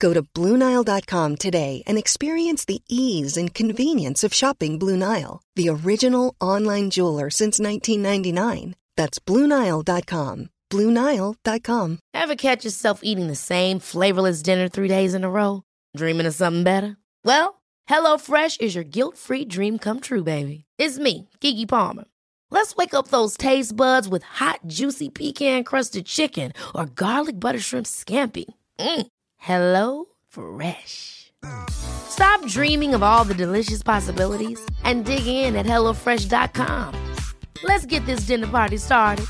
Go to BlueNile.com today and experience the ease and convenience of shopping Blue Nile, the original online jeweler since 1999. That's BlueNile.com. BlueNile.com. Ever catch yourself eating the same flavorless dinner three days in a row? Dreaming of something better? Well, HelloFresh is your guilt free dream come true, baby. It's me, Kiki Palmer. Let's wake up those taste buds with hot, juicy pecan crusted chicken or garlic butter shrimp scampi. Mm. Hello Fresh. Stop dreaming of all the delicious possibilities and dig in at HelloFresh.com. Let's get this dinner party started.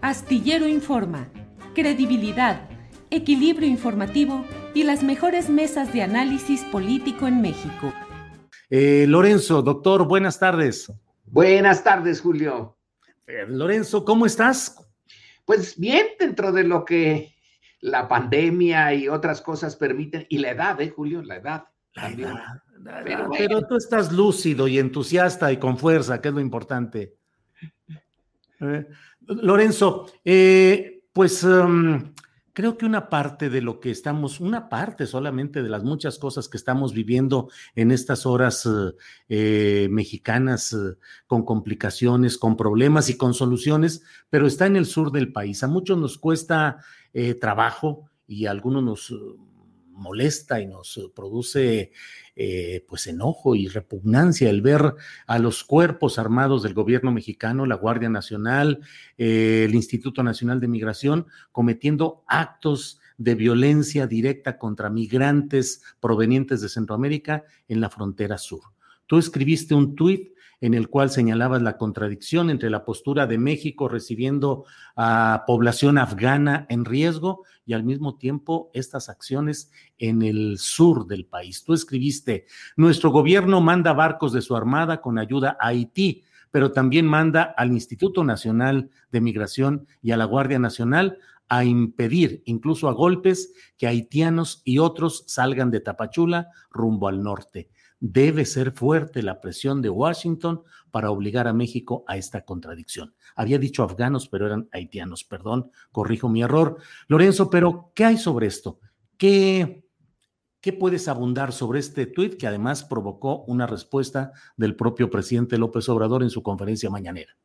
Astillero Informa, credibilidad, equilibrio informativo y las mejores mesas de análisis político en México. Eh, Lorenzo, doctor, buenas tardes. Buenas tardes, Julio. Eh, Lorenzo, ¿cómo estás? Pues bien, dentro de lo que la pandemia y otras cosas permiten, y la edad, ¿eh, Julio? La edad. La edad, la edad. Pero, tú estás lúcido y entusiasta y con fuerza, que es lo importante. Eh, Lorenzo, eh, pues um, creo que una parte de lo que estamos, una parte solamente de las muchas cosas que estamos viviendo en estas horas eh, mexicanas eh, con complicaciones, con problemas y con soluciones, pero está en el sur del país. A muchos nos cuesta eh, trabajo y a algunos nos molesta y nos produce eh, pues enojo y repugnancia el ver a los cuerpos armados del gobierno mexicano, la Guardia Nacional, eh, el Instituto Nacional de Migración, cometiendo actos de violencia directa contra migrantes provenientes de Centroamérica en la frontera sur. Tú escribiste un tuit en el cual señalabas la contradicción entre la postura de México recibiendo a población afgana en riesgo y al mismo tiempo estas acciones en el sur del país. Tú escribiste, nuestro gobierno manda barcos de su armada con ayuda a Haití, pero también manda al Instituto Nacional de Migración y a la Guardia Nacional a impedir, incluso a golpes, que haitianos y otros salgan de Tapachula rumbo al norte debe ser fuerte la presión de Washington para obligar a México a esta contradicción. Había dicho afganos, pero eran haitianos, perdón, corrijo mi error. Lorenzo, pero ¿qué hay sobre esto? ¿Qué, qué puedes abundar sobre este tuit que además provocó una respuesta del propio presidente López Obrador en su conferencia mañanera?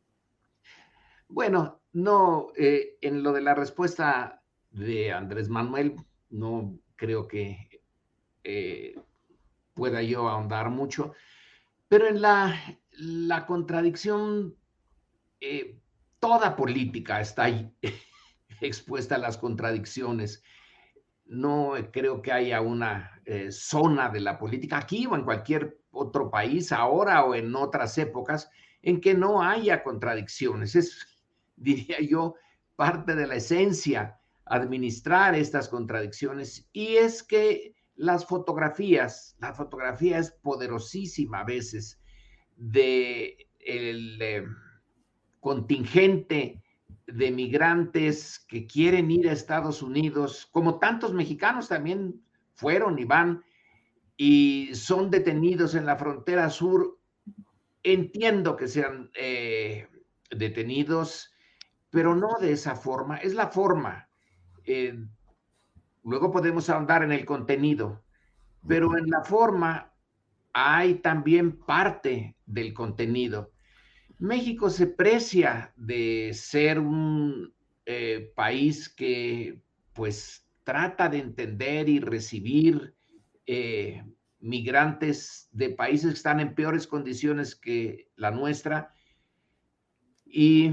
Bueno, no, eh, en lo de la respuesta de Andrés Manuel, no creo que eh, pueda yo ahondar mucho, pero en la, la contradicción, eh, toda política está ahí expuesta a las contradicciones. No creo que haya una eh, zona de la política aquí o en cualquier otro país, ahora o en otras épocas, en que no haya contradicciones. Es, diría yo, parte de la esencia administrar estas contradicciones y es que las fotografías, la fotografía es poderosísima a veces de el eh, contingente de migrantes que quieren ir a Estados Unidos, como tantos mexicanos también fueron y van y son detenidos en la frontera sur. Entiendo que sean eh, detenidos, pero no de esa forma. Es la forma. Eh, Luego podemos ahondar en el contenido, pero en la forma hay también parte del contenido. México se precia de ser un eh, país que pues trata de entender y recibir eh, migrantes de países que están en peores condiciones que la nuestra y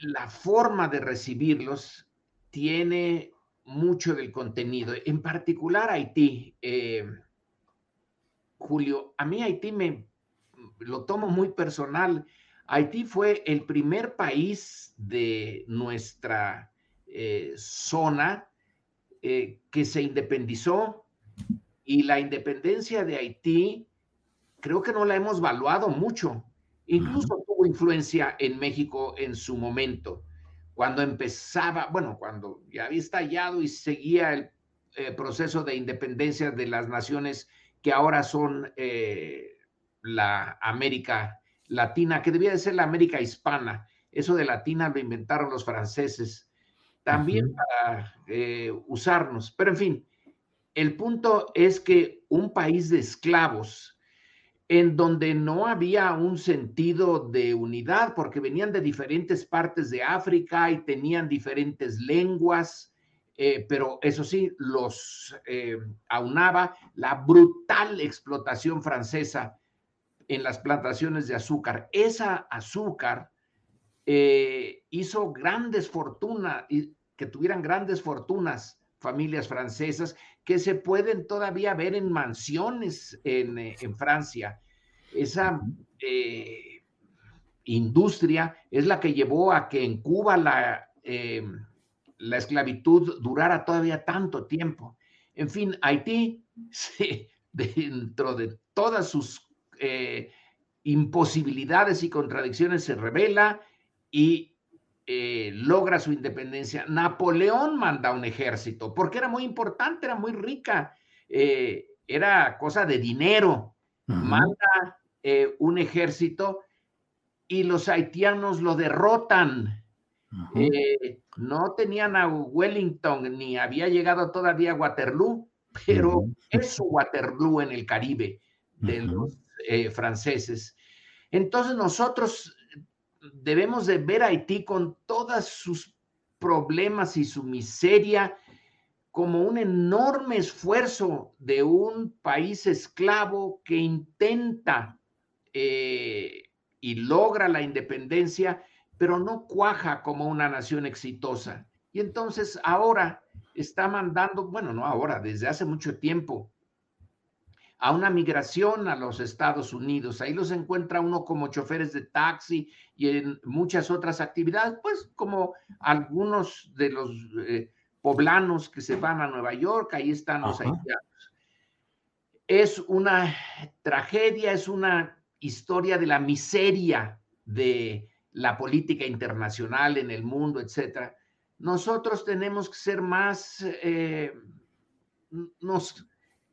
la forma de recibirlos tiene mucho del contenido, en particular Haití. Eh, Julio, a mí Haití me lo tomo muy personal. Haití fue el primer país de nuestra zona que se independizó y la independencia de Haití creo que no la hemos valuado mucho. Incluso tuvo influencia en México en su momento, cuando empezaba, bueno, cuando ya había estallado y seguía el eh, proceso de independencia de las naciones que ahora son eh, la América Latina, que debía de ser la América hispana. Eso de latina lo inventaron los franceses también para eh, usarnos. Pero en fin, el punto es que un país de esclavos, en donde no había un sentido de unidad porque venían de diferentes partes de África y tenían diferentes lenguas, eh, pero eso sí, los eh, aunaba la brutal explotación francesa en las plantaciones de azúcar. Esa azúcar eh, hizo grandes fortunas, que tuvieran grandes fortunas familias francesas que se pueden todavía ver en mansiones en, eh, Francia. Esa eh, industria es la que llevó a que en Cuba la, eh, la esclavitud durara todavía tanto tiempo. En fin, Haití, dentro de todas sus imposibilidades y contradicciones, se revela y eh, logra su independencia, Napoleón manda un ejército, porque era muy importante, era muy rica, eh, era cosa de dinero. Manda eh, un ejército y los haitianos lo derrotan. no tenían a Wellington ni había llegado todavía a Waterloo, pero es su Waterloo en el Caribe de los franceses. Entonces nosotros debemos de ver Haití con todos sus problemas y su miseria como un enorme esfuerzo de un país esclavo que intenta eh, y logra la independencia, pero no cuaja como una nación exitosa. Y entonces ahora está mandando, bueno, no ahora, desde hace mucho tiempo, a una migración a los Estados Unidos. Ahí los encuentra uno como choferes de taxi y en muchas otras actividades, pues como algunos de los eh, poblanos que se van a Nueva York, ahí están los haitianos. Es una tragedia, es una historia de la miseria de la política internacional en el mundo, etcétera. Nosotros tenemos que ser más, eh, nos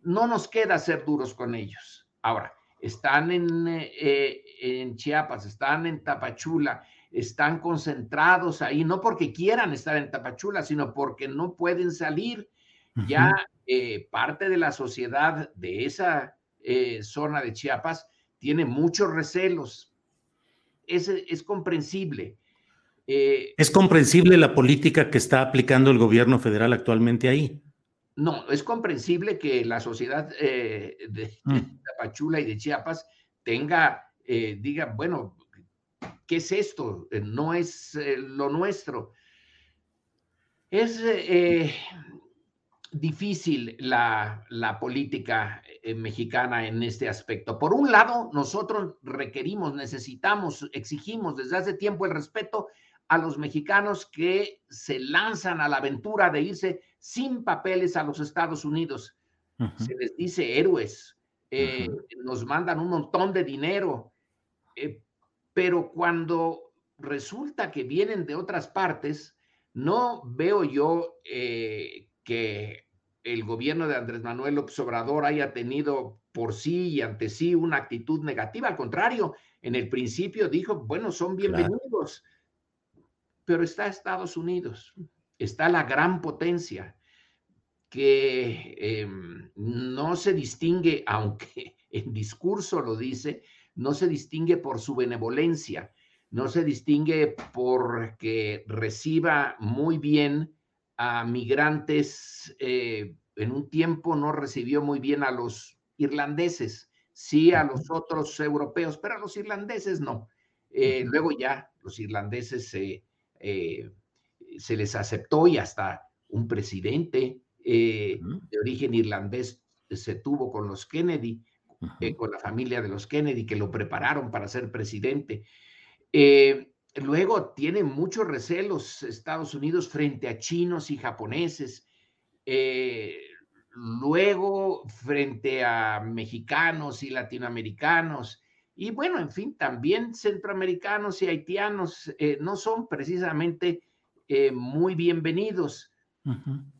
no nos queda ser duros con ellos. Ahora, están en, eh, en Chiapas, están en Tapachula, están concentrados ahí, no porque quieran estar en Tapachula, sino porque no pueden salir. Ya eh, parte de la sociedad de esa eh, zona de Chiapas tiene muchos recelos. Es, es comprensible. ¿Es comprensible la política que está aplicando el gobierno federal actualmente ahí? No, es comprensible que la sociedad eh, de, mm. Tapachula y de Chiapas tenga, eh, diga, bueno, ¿qué es esto? Eh, no es lo nuestro. Es difícil la, la política mexicana en este aspecto. Por un lado, nosotros requerimos, necesitamos, exigimos desde hace tiempo el respeto a los mexicanos que se lanzan a la aventura de irse sin papeles a los Estados Unidos. Se les dice héroes, eh, nos mandan un montón de dinero, eh, pero cuando resulta que vienen de otras partes, no veo yo eh, que el gobierno de Andrés Manuel López Obrador haya tenido por sí y ante sí una actitud negativa. Al contrario, en el principio dijo, bueno, son bienvenidos, pero está Estados Unidos está la gran potencia que em, no se distingue, aunque en discurso lo dice, no se distingue por su benevolencia, no se distingue porque reciba muy bien a migrantes. Eh, en un tiempo no recibió muy bien a los irlandeses, sí a los otros europeos, pero a los irlandeses no. Eh, luego ya los irlandeses se eh, se les aceptó y hasta un presidente eh, de origen irlandés se tuvo con los Kennedy, eh, con la familia de los Kennedy, que lo prepararon para ser presidente. Eh, luego tiene muchos recelos Estados Unidos frente a chinos y japoneses. Eh, luego frente a mexicanos y latinoamericanos. Y bueno, en fin, también centroamericanos y haitianos eh, no son precisamente eh, muy bienvenidos.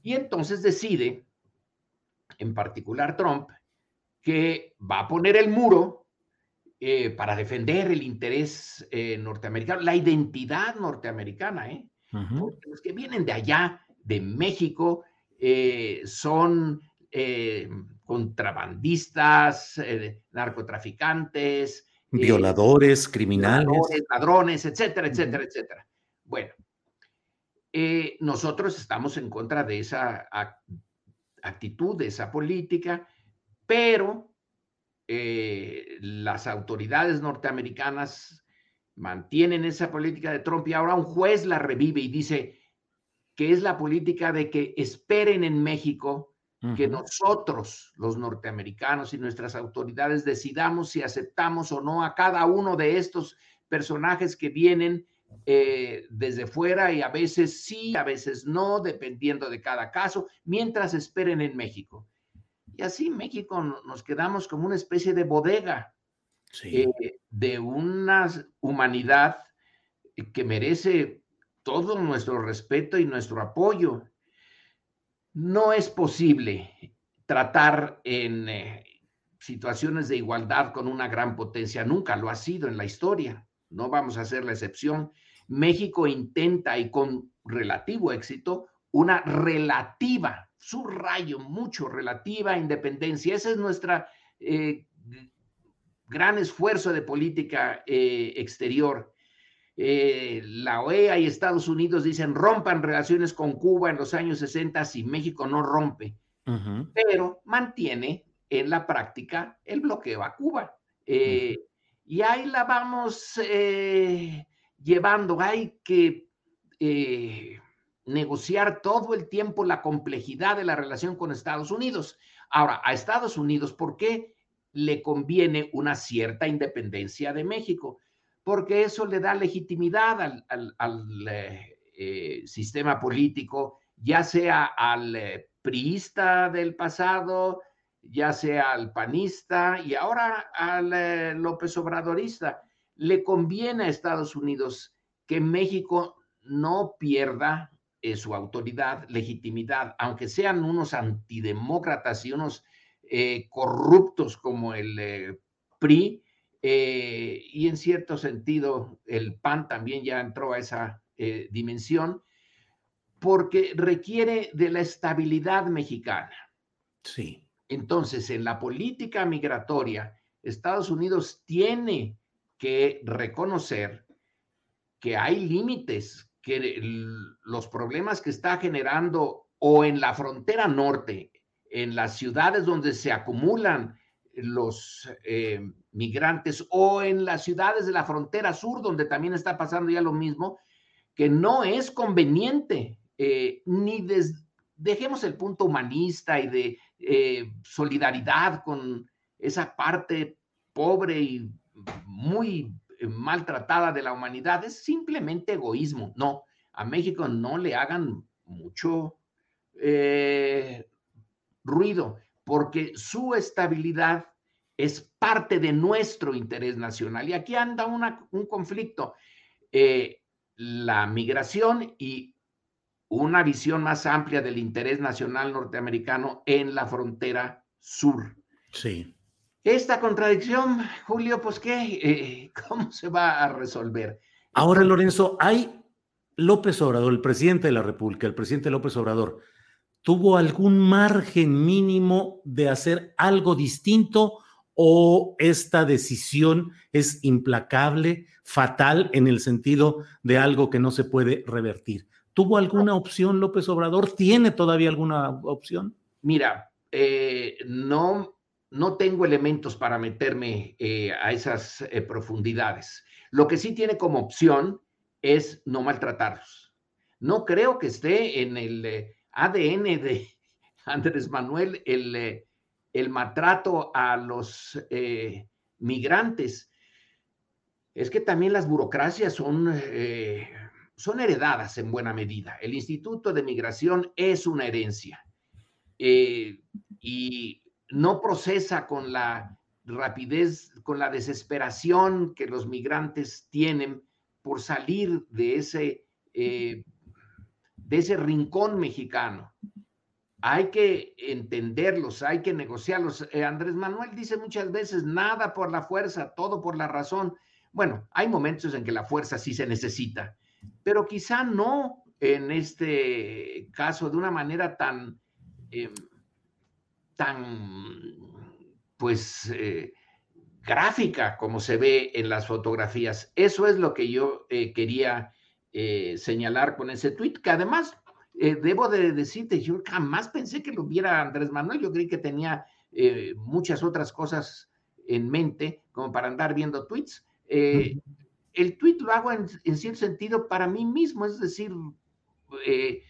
Y entonces decide, en particular Trump, que va a poner el muro eh, para defender el interés norteamericano, la identidad norteamericana, ¿eh? Porque los que vienen de allá, de México, son contrabandistas, narcotraficantes, violadores, criminales, ladrones, etcétera, etcétera, etcétera. Bueno, eh, nosotros estamos en contra de esa actitud, de esa política, pero eh, las autoridades norteamericanas mantienen esa política de Trump y ahora un juez la revive y dice que es la política de que esperen en México que nosotros, los norteamericanos y nuestras autoridades, decidamos si aceptamos o no a cada uno de estos personajes que vienen eh, desde fuera y a veces sí, a veces no, dependiendo de cada caso, mientras esperen en México. Y así México nos quedamos como una especie de bodega eh, de una humanidad que merece todo nuestro respeto y nuestro apoyo. No es posible tratar en eh, situaciones de igualdad con una gran potencia, nunca lo ha sido en la historia, no vamos a hacer la excepción. México intenta y con relativo éxito una relativa, subrayo mucho, relativa independencia. Ese es nuestro eh, gran esfuerzo de política eh, exterior. Eh, la OEA y Estados Unidos dicen rompan relaciones con Cuba en los años 60 si México no rompe, pero mantiene en la práctica el bloqueo a Cuba. Y ahí la vamos llevando. Hay que eh, negociar todo el tiempo la complejidad de la relación con Estados Unidos. Ahora, a Estados Unidos, ¿por qué le conviene una cierta independencia de México? Porque eso le da legitimidad al, eh, eh, sistema político, ya sea al priista del pasado, ya sea al panista y ahora al López Obradorista le conviene a Estados Unidos que México no pierda eh, su autoridad, legitimidad, aunque sean unos antidemócratas y unos eh, corruptos como el eh, PRI, y en cierto sentido el PAN también ya entró a esa dimensión, porque requiere de la estabilidad mexicana. Sí. Entonces, en la política migratoria, Estados Unidos tiene que reconocer que hay límites, que los problemas que está generando o en la frontera norte, en las ciudades donde se acumulan los eh, migrantes o en las ciudades de la frontera sur, donde también está pasando ya lo mismo, que no es conveniente, eh, ni dejemos el punto humanista y de eh, solidaridad con esa parte pobre y muy eh, maltratada de la humanidad, es simplemente egoísmo. No, a México no le hagan mucho eh, ruido, porque su estabilidad es parte de nuestro interés nacional. Y aquí anda un conflicto. Eh, la migración y una visión más amplia del interés nacional norteamericano en la frontera sur. Sí. Esta contradicción, Julio, pues qué, eh, ¿cómo se va a resolver? Ahora, Lorenzo, hay López Obrador, el presidente de la República, el presidente López Obrador, ¿tuvo algún margen mínimo de hacer algo distinto o esta decisión es implacable, fatal en el sentido de algo que no se puede revertir? ¿Tuvo alguna opción López Obrador? ¿Tiene todavía alguna opción? Mira, eh, no no tengo elementos para meterme eh, a esas eh, profundidades. Lo que sí tiene como opción es no maltratarlos. No creo que esté en el eh, ADN de Andrés Manuel el, el maltrato a los migrantes. es que también las burocracias son, son heredadas en buena medida. El Instituto de Migración es una herencia y no procesa con la rapidez, con la desesperación que los migrantes tienen por salir de ese, eh, de ese rincón mexicano. Hay que entenderlos, hay que negociarlos. Andrés Manuel dice muchas veces, nada por la fuerza, todo por la razón. Bueno, hay momentos en que la fuerza sí se necesita, pero quizá no en este caso de una manera tan, eh, tan, pues, eh, gráfica como se ve en las fotografías. Eso es lo que yo eh, quería señalar con ese tweet, que además debo de decirte, yo jamás pensé que lo viera Andrés Manuel, yo creí que tenía muchas otras cosas en mente como para andar viendo tweets. Eh, el tweet lo hago en, cierto sentido para mí mismo, es decir, eh,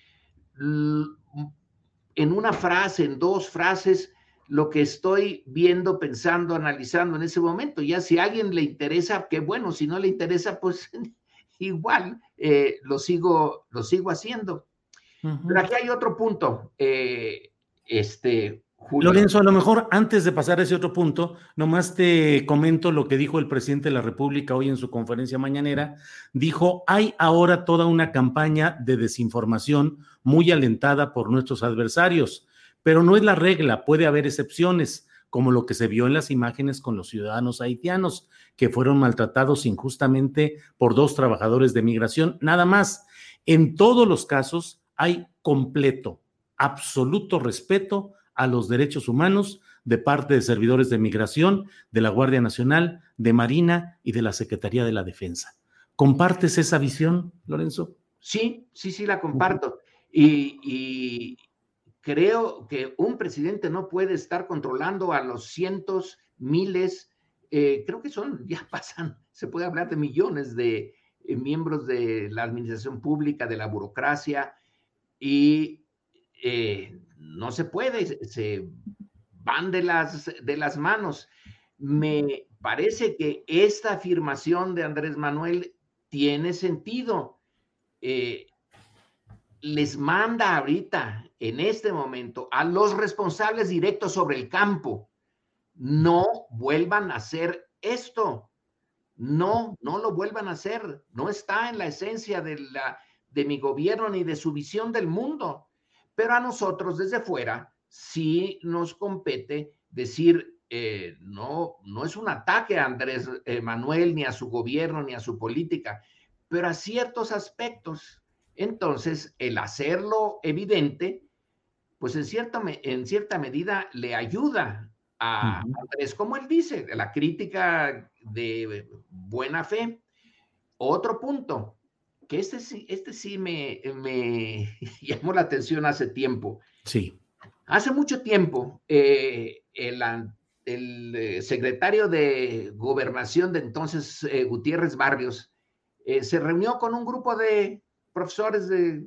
en una frase, en dos frases, lo que estoy viendo, pensando, analizando en ese momento. Ya si a alguien le interesa, qué bueno, si no le interesa, pues igual eh, lo, sigo, lo sigo haciendo. Pero aquí hay otro punto. este, Lorenzo, a lo mejor antes de pasar a ese otro punto, nomás te comento lo que dijo el presidente de la República hoy en su conferencia mañanera. Dijo, hay ahora toda una campaña de desinformación muy alentada por nuestros adversarios, pero no es la regla, puede haber excepciones, como lo que se vio en las imágenes con los ciudadanos haitianos, que fueron maltratados injustamente por dos trabajadores de migración, nada más. En todos los casos hay completo, absoluto respeto a los derechos humanos de parte de servidores de migración, de la Guardia Nacional, de Marina y de la Secretaría de la Defensa. ¿Compartes esa visión, Lorenzo? Sí, sí, sí, la comparto. Y, creo que un presidente no puede estar controlando a los cientos, miles, eh, creo que son, ya pasan, se puede hablar de millones de eh, miembros de la administración pública, de la burocracia, y eh, no se puede, se van de las, de las manos. Me parece que esta afirmación de Andrés Manuel tiene sentido. Eh, les manda ahorita, en este momento, a los responsables directos sobre el campo, no vuelvan a hacer esto. No, no lo vuelvan a hacer. No está en la esencia de, la, de mi gobierno ni de su visión del mundo. Pero a nosotros desde fuera sí nos compete decir, eh, no, no es un ataque a Andrés eh, Manuel, ni a su gobierno, ni a su política, pero a ciertos aspectos. Entonces, el hacerlo evidente, pues en cierta, en cierta medida le ayuda a Andrés, como él dice, la crítica de buena fe. Otro punto, que este sí, este sí me, me llamó la atención hace tiempo. Sí. Hace mucho tiempo, eh, el, el, eh, secretario de gobernación de entonces, eh, Gutiérrez Barrios, se reunió con un grupo de profesores de,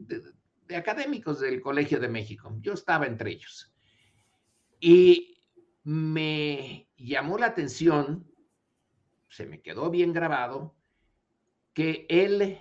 de, académicos del Colegio de México. Yo estaba entre ellos. Y me llamó la atención, se me quedó bien grabado, que él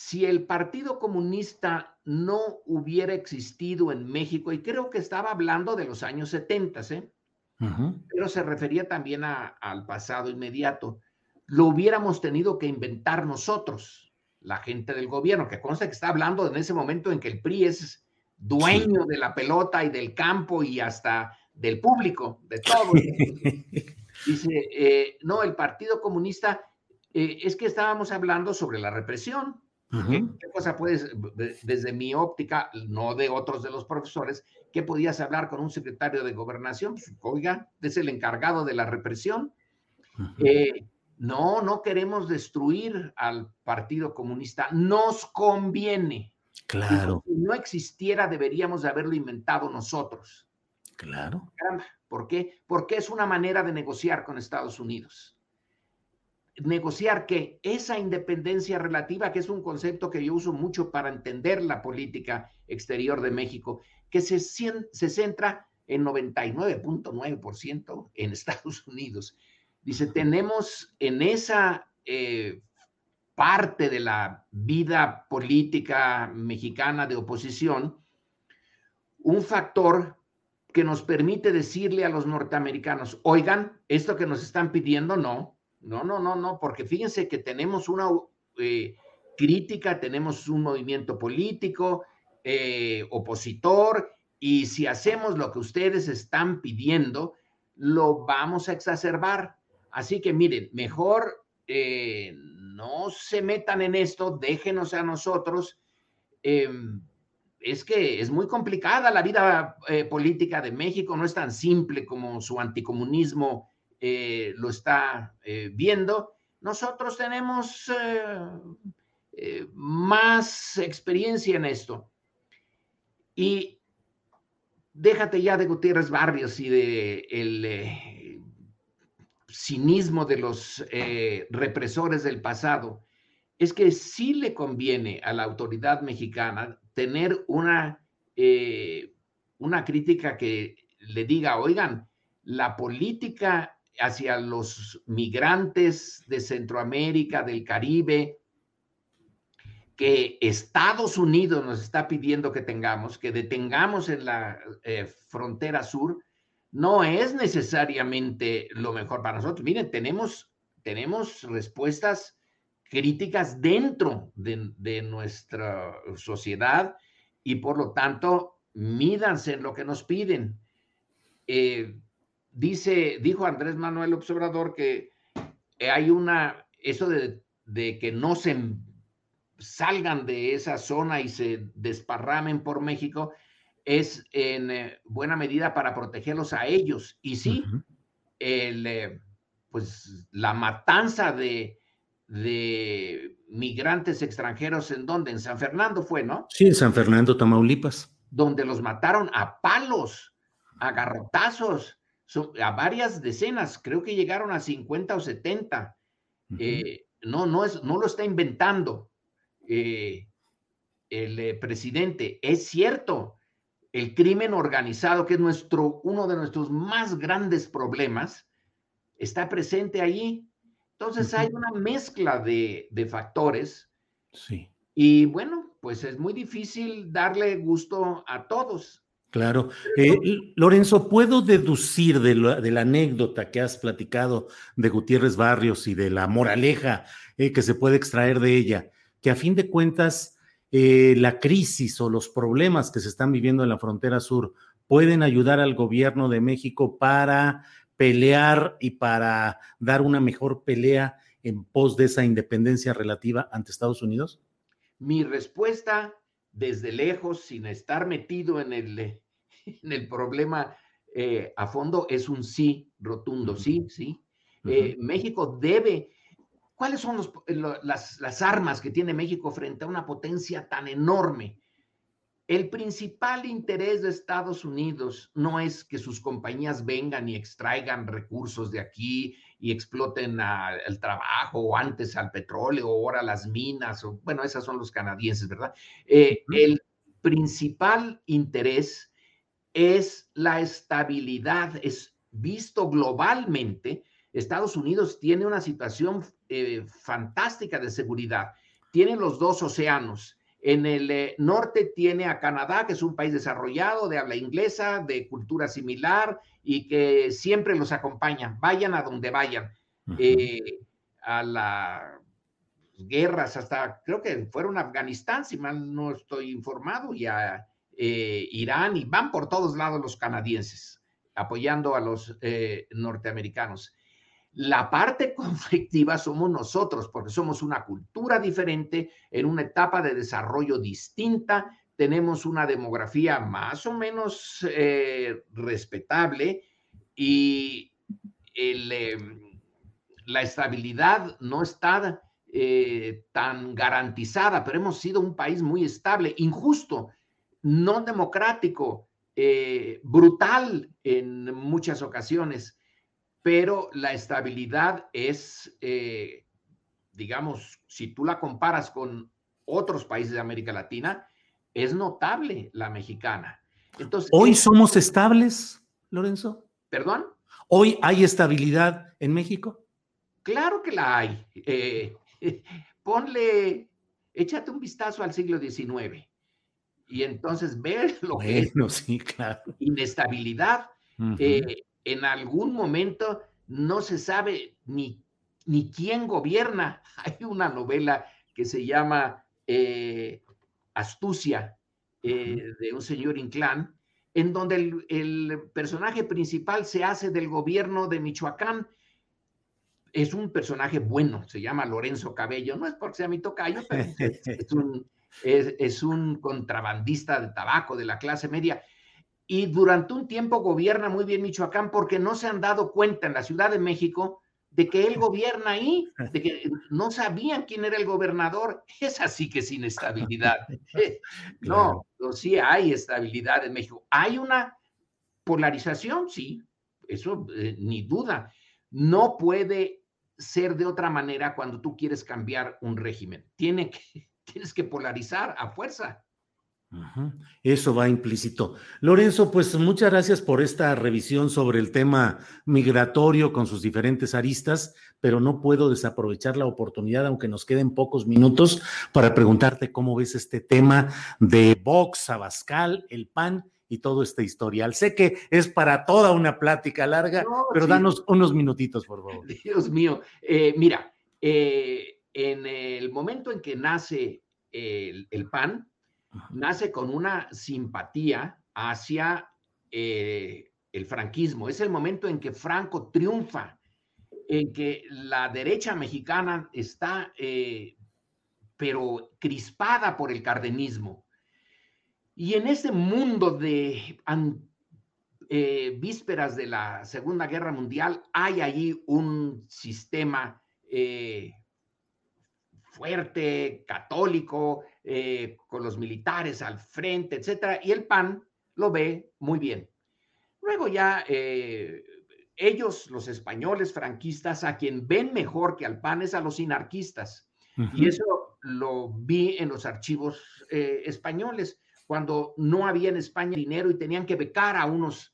Si el Partido Comunista no hubiera existido en México, y creo que estaba hablando de los años 70, ¿eh? pero se refería también al pasado inmediato, lo hubiéramos tenido que inventar nosotros, la gente del gobierno, que consta que está hablando en ese momento en que el PRI es dueño de la pelota y del campo y hasta del público, de todo. Dice, eh, no, el Partido Comunista, eh, es que estábamos hablando sobre la represión. ¿Qué, cosa puedes, desde mi óptica, no de otros de los profesores, qué podías hablar con un secretario de gobernación? Pues, oiga, es el encargado de la represión. Eh, no, no queremos destruir al Partido Comunista, nos conviene. Claro. Si no existiera, deberíamos de haberlo inventado nosotros. Claro. ¿Por qué? Porque es una manera de negociar con Estados Unidos. Negociar que esa independencia relativa, que es un concepto que yo uso mucho para entender la política exterior de México, que se, se centra en 99.9% en Estados Unidos. Dice, tenemos en esa eh, parte de la vida política mexicana de oposición un factor que nos permite decirle a los norteamericanos, oigan, esto que nos están pidiendo, no, no, no, no, no, porque fíjense que tenemos una eh, crítica, tenemos un movimiento político, eh, opositor, y si hacemos lo que ustedes están pidiendo, lo vamos a exacerbar. Así que miren, mejor eh, no se metan en esto, déjenos a nosotros. Em, es que es muy complicada la vida política de México, no es tan simple como su anticomunismo eh, lo está viendo. Nosotros tenemos más experiencia en esto. Y déjate ya de Gutiérrez Barrios y de el cinismo de los eh, represores del pasado es que sí le conviene a la autoridad mexicana tener una, eh, una crítica que le diga, oigan, la política hacia los migrantes de Centroamérica, del Caribe, que Estados Unidos nos está pidiendo que tengamos, que detengamos en la eh, frontera sur, no es necesariamente lo mejor para nosotros. Miren, tenemos, tenemos respuestas críticas dentro de, nuestra sociedad y por lo tanto mídanse en lo que nos piden. Eh, dice, dijo Andrés Manuel Observador que hay una, eso de, de que no se salgan de esa zona y se desparramen por México, es en eh, buena medida para protegerlos a ellos. Y sí, el, eh, pues la matanza de, de migrantes extranjeros en donde, en San Fernando fue, ¿no? Sí, en San Fernando, Tamaulipas. Donde los mataron a palos, a garrotazos, a varias decenas, creo que llegaron a 50 o 70. Eh, no, no, es, no lo está inventando el presidente. Es cierto, el crimen organizado, que es nuestro, uno de nuestros más grandes problemas, está presente ahí. Entonces hay una mezcla de, factores. Sí. Y bueno, pues es muy difícil darle gusto a todos. Claro. Eh, Lorenzo, ¿puedo deducir de la, anécdota que has platicado de Gutiérrez Barrios y de la moraleja eh, que se puede extraer de ella, que a fin de cuentas eh, la crisis o los problemas que se están viviendo en la frontera sur pueden ayudar al gobierno de México para pelear y para dar una mejor pelea en pos de esa independencia relativa ante Estados Unidos? Mi respuesta desde lejos, sin estar metido en el, en el problema eh, a fondo, es un sí rotundo, sí, sí. Eh, México debe ¿Cuáles son las, armas que tiene México frente a una potencia tan enorme? El principal interés de Estados Unidos no es que sus compañías vengan y extraigan recursos de aquí y exploten el trabajo o antes al petróleo o ahora las minas, o, bueno, esas son los canadienses, ¿verdad? Eh, el principal interés es la estabilidad, es visto globalmente Estados Unidos tiene una situación eh, fantástica de seguridad, tiene los dos océanos. En el eh, norte tiene a Canadá, que es un país desarrollado, de habla inglesa, de cultura similar y que siempre los acompaña, vayan a donde vayan. Eh, a las guerras, hasta creo que fueron a Afganistán, si mal no estoy informado, y a eh, Irán, y van por todos lados los canadienses, apoyando a los norteamericanos. La parte conflictiva somos nosotros, porque somos una cultura diferente, en una etapa de desarrollo distinta, tenemos una demografía más o menos eh, respetable y em, la estabilidad no está eh, tan garantizada, pero hemos sido un país muy estable, injusto, no democrático, eh, brutal en muchas ocasiones pero la estabilidad es, eh, digamos, si tú la comparas con otros países de América Latina, es notable la mexicana. Entonces, ¿Hoy somos estables, Lorenzo? ¿Perdón? ¿Hoy hay estabilidad en México? Claro que la hay. Eh, ponle, échate un vistazo al siglo XIX y entonces ver lo que es sí, claro. inestabilidad en algún momento no se sabe ni, ni quién gobierna. Hay una novela que se llama eh, Astucia eh, de un señor Inclán, en donde el, el, personaje principal se hace del gobierno de Michoacán. Es un personaje bueno, se llama Lorenzo Cabello, no es porque sea mi tocayo, pero es, un, es un contrabandista de tabaco de la clase media y durante un tiempo gobierna muy bien Michoacán porque no se han dado cuenta en la Ciudad de México de que él gobierna ahí, de que no sabían quién era el gobernador. Es así que es inestabilidad. No, no, sí hay estabilidad en México. Hay una polarización, sí, eso eh, ni duda. No puede ser de otra manera cuando tú quieres cambiar un régimen. Tiene que, tienes que polarizar a fuerza. Eso va implícito. Lorenzo, pues muchas gracias por esta revisión sobre el tema migratorio con sus diferentes aristas, pero no puedo desaprovechar la oportunidad, aunque nos queden pocos minutos, para preguntarte cómo ves este tema de Vox, Abascal, el PAN y todo este historial. Sé que es para toda una plática larga, pero danos unos minutitos, por favor. Dios mío, eh, mira, eh, en el momento en que nace el PAN, nace con una simpatía hacia eh, el franquismo. Es el momento en que Franco triunfa, en que la derecha mexicana está, eh, pero crispada por el cardenismo. Y en ese mundo de eh, vísperas de la Segunda Guerra Mundial hay allí un sistema fuerte, católico, eh, con los militares al frente, etcétera, y el PAN lo ve muy bien. Luego ya eh, ellos, los españoles franquistas, a quien ven mejor que al PAN es a los inarquistas. Y eso lo vi en los archivos eh, españoles, cuando no había en España dinero y tenían que becar a unos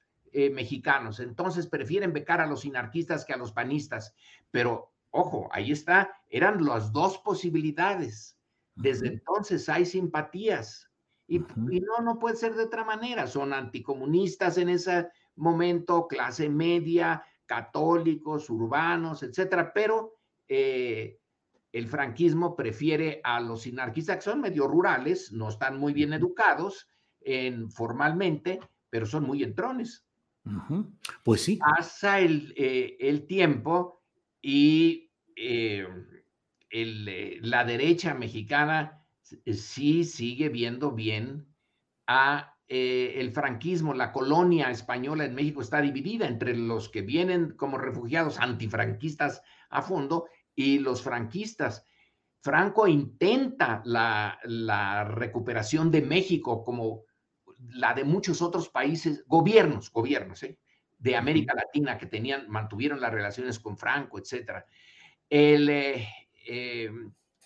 mexicanos. Entonces prefieren becar a los inarquistas que a los panistas. Pero Ojo, ahí está, eran las dos posibilidades. Desde entonces hay simpatías. Y, no, no puede ser de otra manera. Son anticomunistas en ese momento, clase media, católicos, urbanos, etcétera. Pero eh, el franquismo prefiere a los anarquistas que son medio rurales, no están muy bien educados en, formalmente, pero son muy entrones. Pues sí. Pasa el, eh, el tiempo y eh, eh, la derecha mexicana eh, sí sigue viendo bien a el franquismo, la colonia española en México está dividida entre los que vienen como refugiados antifranquistas a fondo y los franquistas. Franco intenta la, la recuperación de México como la de muchos otros países, gobiernos, gobiernos, ¿eh? de América Latina que tenían, mantuvieron las relaciones con Franco, etcétera. El eh, eh,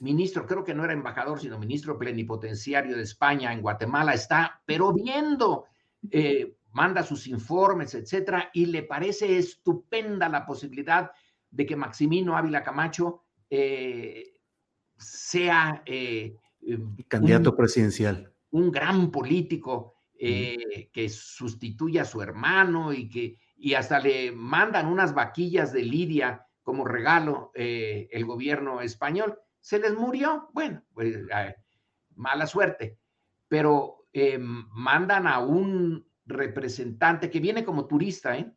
ministro, creo que no era embajador, sino ministro plenipotenciario de España en Guatemala, está, pero viendo, eh, manda sus informes, etcétera, y le parece estupenda la posibilidad de que Maximino Ávila Camacho sea candidato presidencial. Un gran político que sustituya a su hermano y que y hasta le mandan unas vaquillas de Lidia como regalo el gobierno español. Se les murió, bueno, pues, mala suerte, pero mandan a un representante que viene como turista, ¿eh?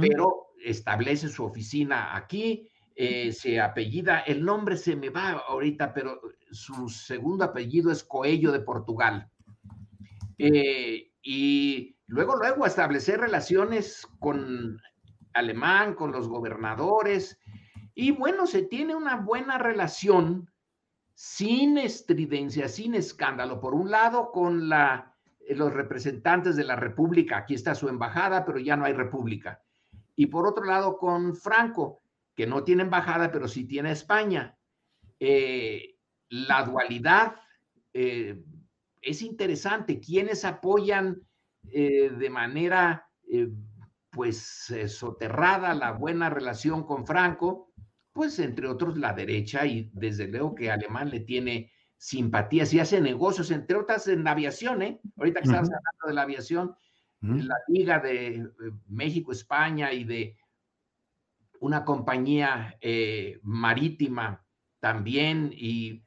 pero establece su oficina aquí, eh, se apellida, el nombre se me va ahorita, pero su segundo apellido es Coello de Portugal. Eh, y luego, luego establecer relaciones con Alemán, con los gobernadores, y bueno, se tiene una buena relación sin estridencia, sin escándalo, por un lado con la, los representantes de la República, aquí está su embajada, pero ya no hay República, y por otro lado con Franco, que no tiene embajada, pero sí tiene España. Eh, la dualidad eh, es interesante. Quienes apoyan eh, de manera, pues, soterrada la buena relación con Franco? Pues, entre otros, la derecha y desde luego que Alemán le tiene simpatías y hace negocios, entre otras en la aviación, ¿eh? Ahorita que estamos hablando de la aviación, la Liga de México, España y de una compañía eh, marítima también y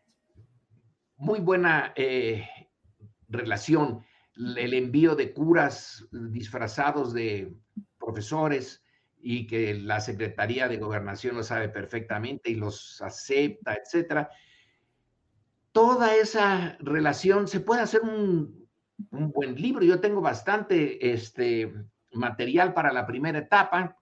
muy buena eh, relación. El envío de curas disfrazados de profesores y que la Secretaría de Gobernación lo sabe perfectamente y los acepta, etcétera. Toda esa relación se puede hacer un, un buen libro. Yo tengo bastante este, material para la primera etapa.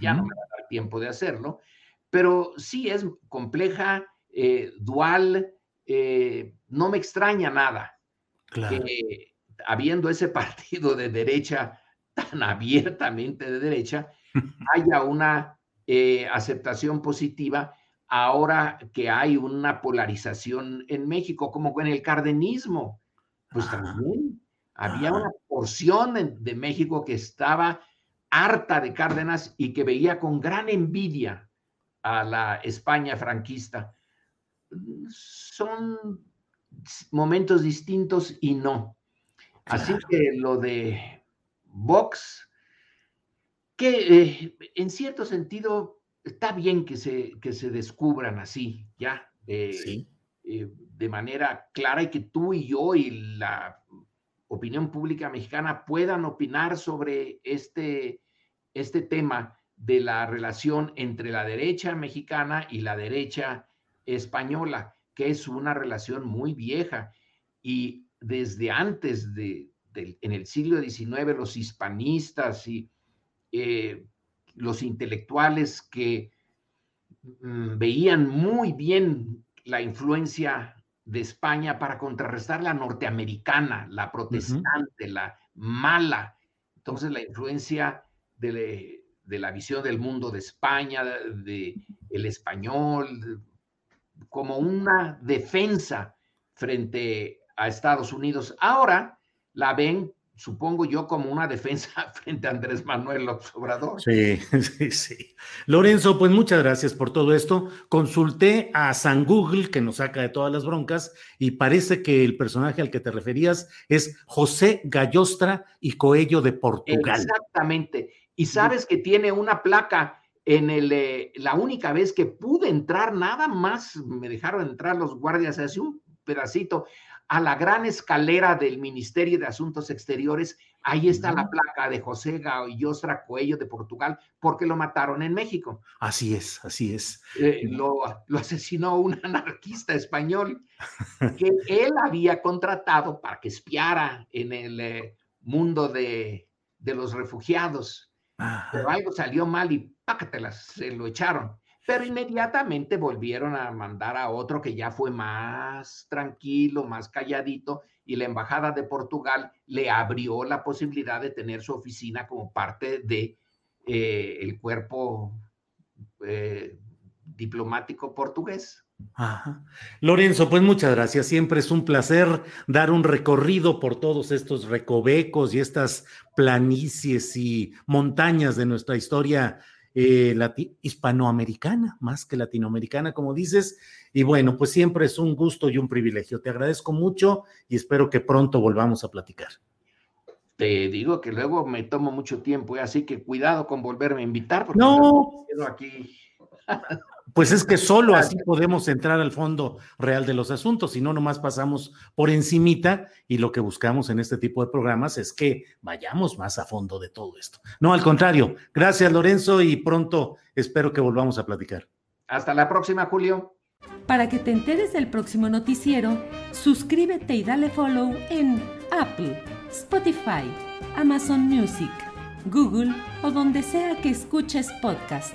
Ya no me va a dar tiempo de hacerlo, pero sí es compleja, eh, dual, eh, no me extraña nada que habiendo ese partido de derecha tan abiertamente de derecha, haya una eh, aceptación positiva ahora que hay una polarización en México, como con el cardenismo. Pues también había una porción de México que estaba harta de Cárdenas y que veía con gran envidia a la España franquista. Son momentos distintos y no. Así que lo de Vox, que eh, en cierto sentido está bien que se, que se descubran así, ya, eh, eh, de manera clara y que tú y yo y la opinión pública mexicana puedan opinar sobre este este tema de la relación entre la derecha mexicana y la derecha española, que es una relación muy vieja. Y desde antes de, en el siglo XIX, los hispanistas y eh, los intelectuales que mm, veían muy bien la influencia de España para contrarrestar la norteamericana, la protestante, la mala. Entonces la influencia de, la visión del mundo de España, de, el español, como una defensa frente a Estados Unidos. Ahora la ven, supongo yo, como una defensa frente a Andrés Manuel López Obrador. Sí, sí, sí. Lorenzo, pues muchas gracias por todo esto. Consulté a San Google, que nos saca de todas las broncas, y parece que el personaje al que te referías es José Gallostra y Coello de Portugal. Exactamente y sabes que tiene una placa en el, eh, la única vez que pude entrar, nada más me dejaron entrar los guardias hace un pedacito a la gran escalera del Ministerio de Asuntos Exteriores. Ahí está la placa de José Gallostra Coello de Portugal, porque lo mataron en México. Así es, así es. Eh, lo, lo, asesinó un anarquista español que él había contratado para que espiara en el eh, mundo de, de los refugiados pero algo salió mal y pácatelas, se lo echaron. Pero inmediatamente volvieron a mandar a otro que ya fue más tranquilo, más calladito, y la Embajada de Portugal le abrió la posibilidad de tener su oficina como parte de eh, el cuerpo eh, diplomático portugués. Lorenzo, pues muchas gracias. Siempre es un placer dar un recorrido por todos estos recovecos y estas planicies y montañas de nuestra historia eh, hispanoamericana, más que latinoamericana, como dices. Y bueno, pues siempre es un gusto y un privilegio. Te agradezco mucho y espero que pronto volvamos a platicar. Te digo que luego me tomo mucho tiempo, así que cuidado con volverme a invitar. Porque no, quedo aquí. Pues es que solo así podemos entrar al fondo real de los asuntos, si no nomás pasamos por encimita y lo que buscamos en este tipo de programas es que vayamos más a fondo de todo esto. No, al contrario. Gracias Lorenzo y pronto espero que volvamos a platicar. Hasta la próxima, Julio. Para que te enteres del próximo noticiero, suscríbete y dale follow en Apple, Spotify, Amazon Music, Google o donde sea que escuches podcast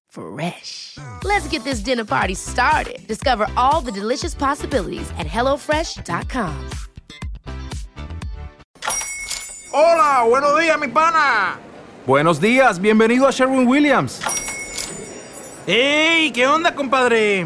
Fresh. Let's get this dinner party started. Discover all the delicious possibilities at HelloFresh.com. Hola, buenos días, mi pana. Buenos días, bienvenido a Sherwin Williams. ¡Ey! ¿Qué onda, compadre?